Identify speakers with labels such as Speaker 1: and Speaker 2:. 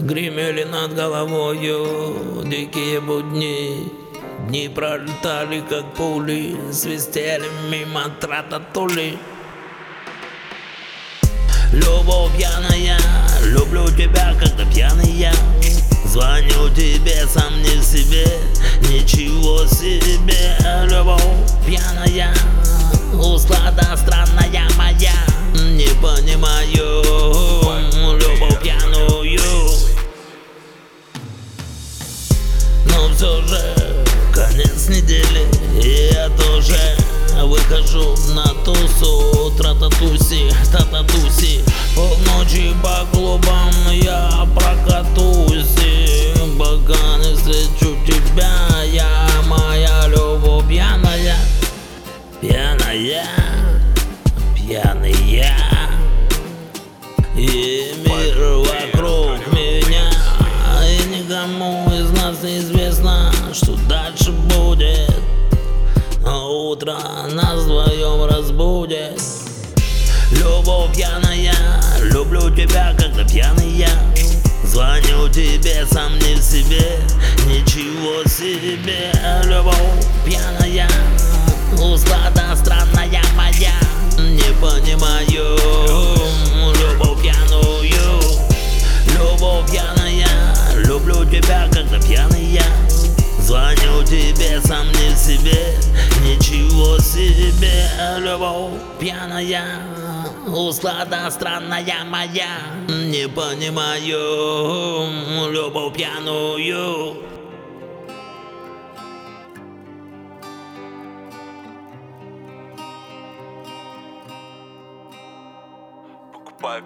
Speaker 1: Гремели над головою дикие будни. Дни пролетали как пули Свистели мимо трататули Любовь пьяная, люблю тебя, когда пьяный я Звоню тебе, сам не себе, ничего себе недели, и я тоже Выхожу на тусу, трататуси, тататуси Полночи по клубам я прокатусь. И Пока не встречу тебя, я моя любовь пьяная Пьяная, пьяный я И мир вокруг меня И никому из нас не известно, утро нас вдвоем разбудит Любовь пьяная, люблю тебя, когда пьяный я. Звоню тебе, сам не в себе, ничего себе. Любовь пьяная, услада странная моя. Не понимаю любовь пьяную Любовь пьяная, люблю тебя, когда пьяный любовь пьяная Услада странная моя. Не понимаю любовь пьяную